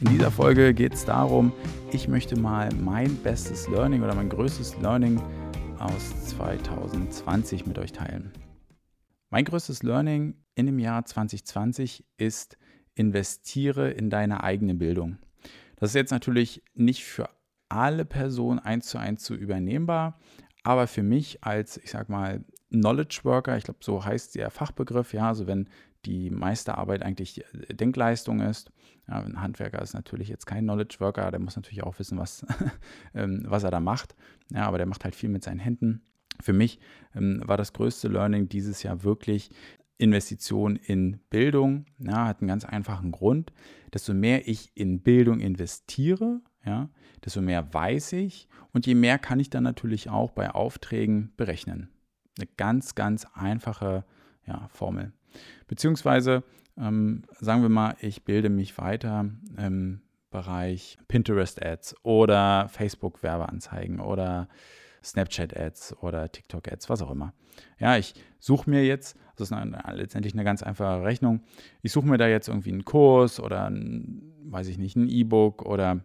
In dieser Folge geht es darum, ich möchte mal mein bestes Learning oder mein größtes Learning aus 2020 mit euch teilen. Mein größtes Learning in dem Jahr 2020 ist, investiere in deine eigene Bildung. Das ist jetzt natürlich nicht für alle Personen eins zu eins zu übernehmbar, aber für mich als, ich sag mal, Knowledge Worker, ich glaube, so heißt der Fachbegriff, ja, also wenn die meiste Arbeit eigentlich Denkleistung ist. Ja, ein Handwerker ist natürlich jetzt kein Knowledge Worker, der muss natürlich auch wissen, was, ähm, was er da macht. Ja, aber der macht halt viel mit seinen Händen. Für mich ähm, war das größte Learning dieses Jahr wirklich Investition in Bildung. Ja, hat einen ganz einfachen Grund. Desto mehr ich in Bildung investiere, ja, desto mehr weiß ich und je mehr kann ich dann natürlich auch bei Aufträgen berechnen. Eine ganz, ganz einfache ja, Formel. Beziehungsweise, ähm, sagen wir mal, ich bilde mich weiter im Bereich Pinterest-Ads oder Facebook-Werbeanzeigen oder Snapchat-Ads oder TikTok-Ads, was auch immer. Ja, ich suche mir jetzt, das ist eine, letztendlich eine ganz einfache Rechnung, ich suche mir da jetzt irgendwie einen Kurs oder, ein, weiß ich nicht, ein E-Book oder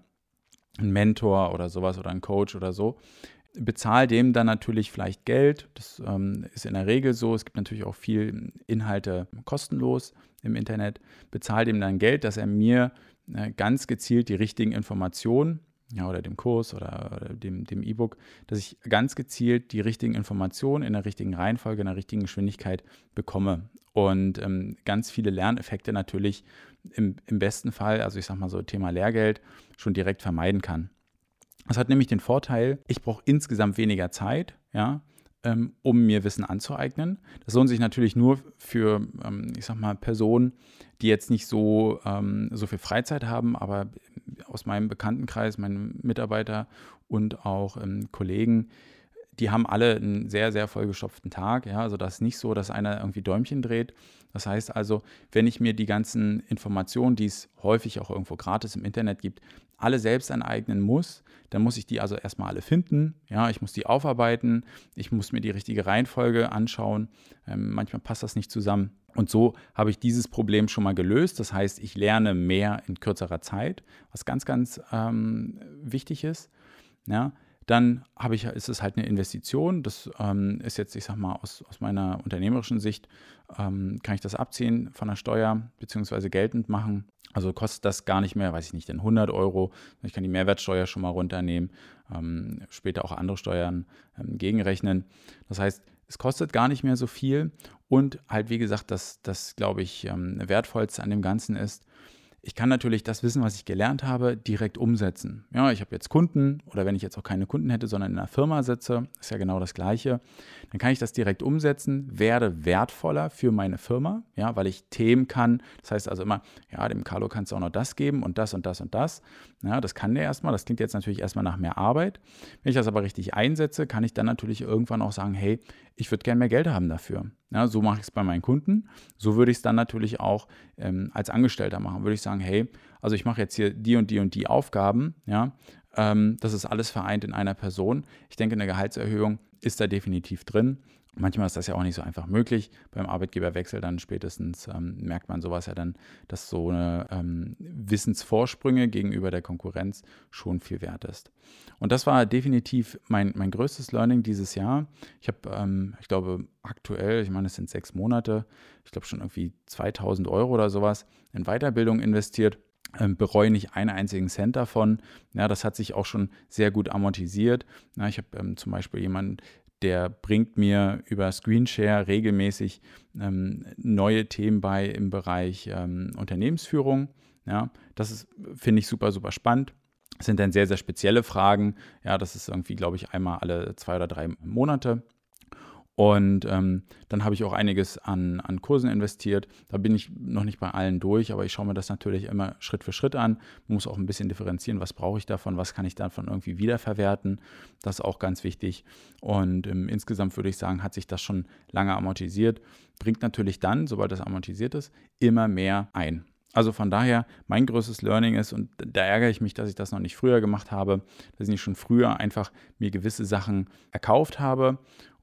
einen Mentor oder sowas oder einen Coach oder so bezahle dem dann natürlich vielleicht Geld. Das ähm, ist in der Regel so. Es gibt natürlich auch viel Inhalte kostenlos im Internet. Bezahle dem dann Geld, dass er mir äh, ganz gezielt die richtigen Informationen ja, oder dem Kurs oder, oder dem, dem E-Book, dass ich ganz gezielt die richtigen Informationen in der richtigen Reihenfolge, in der richtigen Geschwindigkeit bekomme. Und ähm, ganz viele Lerneffekte natürlich im, im besten Fall, also ich sage mal so Thema Lehrgeld, schon direkt vermeiden kann. Das hat nämlich den Vorteil, ich brauche insgesamt weniger Zeit, ja, ähm, um mir Wissen anzueignen. Das lohnt sich natürlich nur für, ähm, ich sag mal, Personen, die jetzt nicht so, ähm, so viel Freizeit haben, aber aus meinem Bekanntenkreis, meine Mitarbeiter und auch Kollegen, die haben alle einen sehr, sehr vollgestopften Tag. Ja, also das ist nicht so, dass einer irgendwie Däumchen dreht. Das heißt also, wenn ich mir die ganzen Informationen, die es häufig auch irgendwo gratis im Internet gibt, alle selbst aneignen muss, dann muss ich die also erstmal alle finden. Ja, ich muss die aufarbeiten, ich muss mir die richtige Reihenfolge anschauen. Ähm, manchmal passt das nicht zusammen. Und so habe ich dieses Problem schon mal gelöst. Das heißt, ich lerne mehr in kürzerer Zeit, was ganz, ganz ähm, wichtig ist. Ja, dann habe ich, ist es halt eine Investition. Das ähm, ist jetzt, ich sag mal, aus, aus meiner unternehmerischen Sicht, ähm, kann ich das abziehen von der Steuer bzw. geltend machen. Also kostet das gar nicht mehr, weiß ich nicht, denn 100 Euro. Ich kann die Mehrwertsteuer schon mal runternehmen, ähm, später auch andere Steuern ähm, gegenrechnen. Das heißt, es kostet gar nicht mehr so viel und halt, wie gesagt, das, das glaube ich, ähm, wertvollste an dem Ganzen ist, ich kann natürlich das Wissen, was ich gelernt habe, direkt umsetzen. Ja, ich habe jetzt Kunden oder wenn ich jetzt auch keine Kunden hätte, sondern in einer Firma sitze, ist ja genau das Gleiche, dann kann ich das direkt umsetzen, werde wertvoller für meine Firma, ja, weil ich Themen kann. Das heißt also immer, ja, dem Carlo kannst du auch noch das geben und das und das und das. Ja, das kann der erstmal. Das klingt jetzt natürlich erstmal nach mehr Arbeit. Wenn ich das aber richtig einsetze, kann ich dann natürlich irgendwann auch sagen, hey, ich würde gerne mehr Geld haben dafür. Ja, so mache ich es bei meinen Kunden. So würde ich es dann natürlich auch ähm, als Angestellter machen. Würde ich sagen, hey, also ich mache jetzt hier die und die und die Aufgaben. Ja, ähm, das ist alles vereint in einer Person. Ich denke, eine Gehaltserhöhung ist da definitiv drin. Manchmal ist das ja auch nicht so einfach möglich. Beim Arbeitgeberwechsel dann spätestens ähm, merkt man sowas ja dann, dass so eine ähm, Wissensvorsprünge gegenüber der Konkurrenz schon viel wert ist. Und das war definitiv mein, mein größtes Learning dieses Jahr. Ich habe, ähm, ich glaube, aktuell, ich meine, es sind sechs Monate, ich glaube schon irgendwie 2000 Euro oder sowas in Weiterbildung investiert. Ähm, bereue nicht einen einzigen Cent davon. Ja, das hat sich auch schon sehr gut amortisiert. Ja, ich habe ähm, zum Beispiel jemanden, der bringt mir über Screenshare regelmäßig ähm, neue Themen bei im Bereich ähm, Unternehmensführung. Ja, das finde ich super, super spannend. Das sind dann sehr, sehr spezielle Fragen. Ja, das ist irgendwie, glaube ich, einmal alle zwei oder drei Monate. Und ähm, dann habe ich auch einiges an, an Kursen investiert. Da bin ich noch nicht bei allen durch, aber ich schaue mir das natürlich immer Schritt für Schritt an. Muss auch ein bisschen differenzieren, was brauche ich davon, was kann ich davon irgendwie wiederverwerten. Das ist auch ganz wichtig. Und ähm, insgesamt würde ich sagen, hat sich das schon lange amortisiert. Bringt natürlich dann, sobald das amortisiert ist, immer mehr ein. Also von daher, mein größtes Learning ist, und da ärgere ich mich, dass ich das noch nicht früher gemacht habe, dass ich nicht schon früher einfach mir gewisse Sachen erkauft habe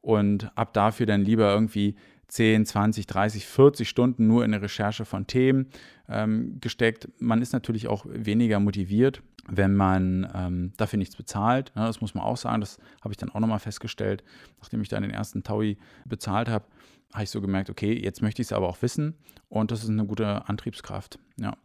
und ab dafür dann lieber irgendwie 10, 20, 30, 40 Stunden nur in eine Recherche von Themen ähm, gesteckt. Man ist natürlich auch weniger motiviert, wenn man ähm, dafür nichts bezahlt. Ja, das muss man auch sagen. Das habe ich dann auch nochmal festgestellt, nachdem ich dann den ersten Taui bezahlt habe habe ich so gemerkt, okay, jetzt möchte ich es aber auch wissen und das ist eine gute Antriebskraft. Ja.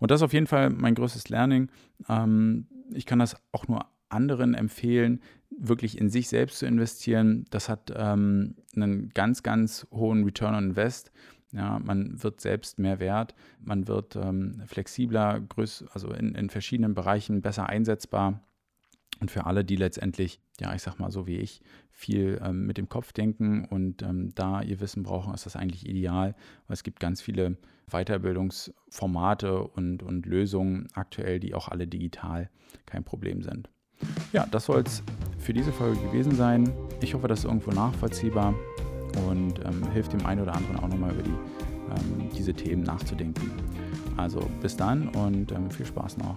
Und das ist auf jeden Fall mein größtes Learning. Ähm, ich kann das auch nur anderen empfehlen, wirklich in sich selbst zu investieren. Das hat ähm, einen ganz, ganz hohen Return on Invest. Ja, man wird selbst mehr wert, man wird ähm, flexibler, größ also in, in verschiedenen Bereichen besser einsetzbar. Und für alle, die letztendlich, ja, ich sag mal so wie ich, viel ähm, mit dem Kopf denken und ähm, da ihr Wissen brauchen, ist das eigentlich ideal, weil es gibt ganz viele Weiterbildungsformate und, und Lösungen aktuell, die auch alle digital kein Problem sind. Ja, das soll es für diese Folge gewesen sein. Ich hoffe, das ist irgendwo nachvollziehbar und ähm, hilft dem einen oder anderen auch nochmal über die, ähm, diese Themen nachzudenken. Also bis dann und ähm, viel Spaß noch.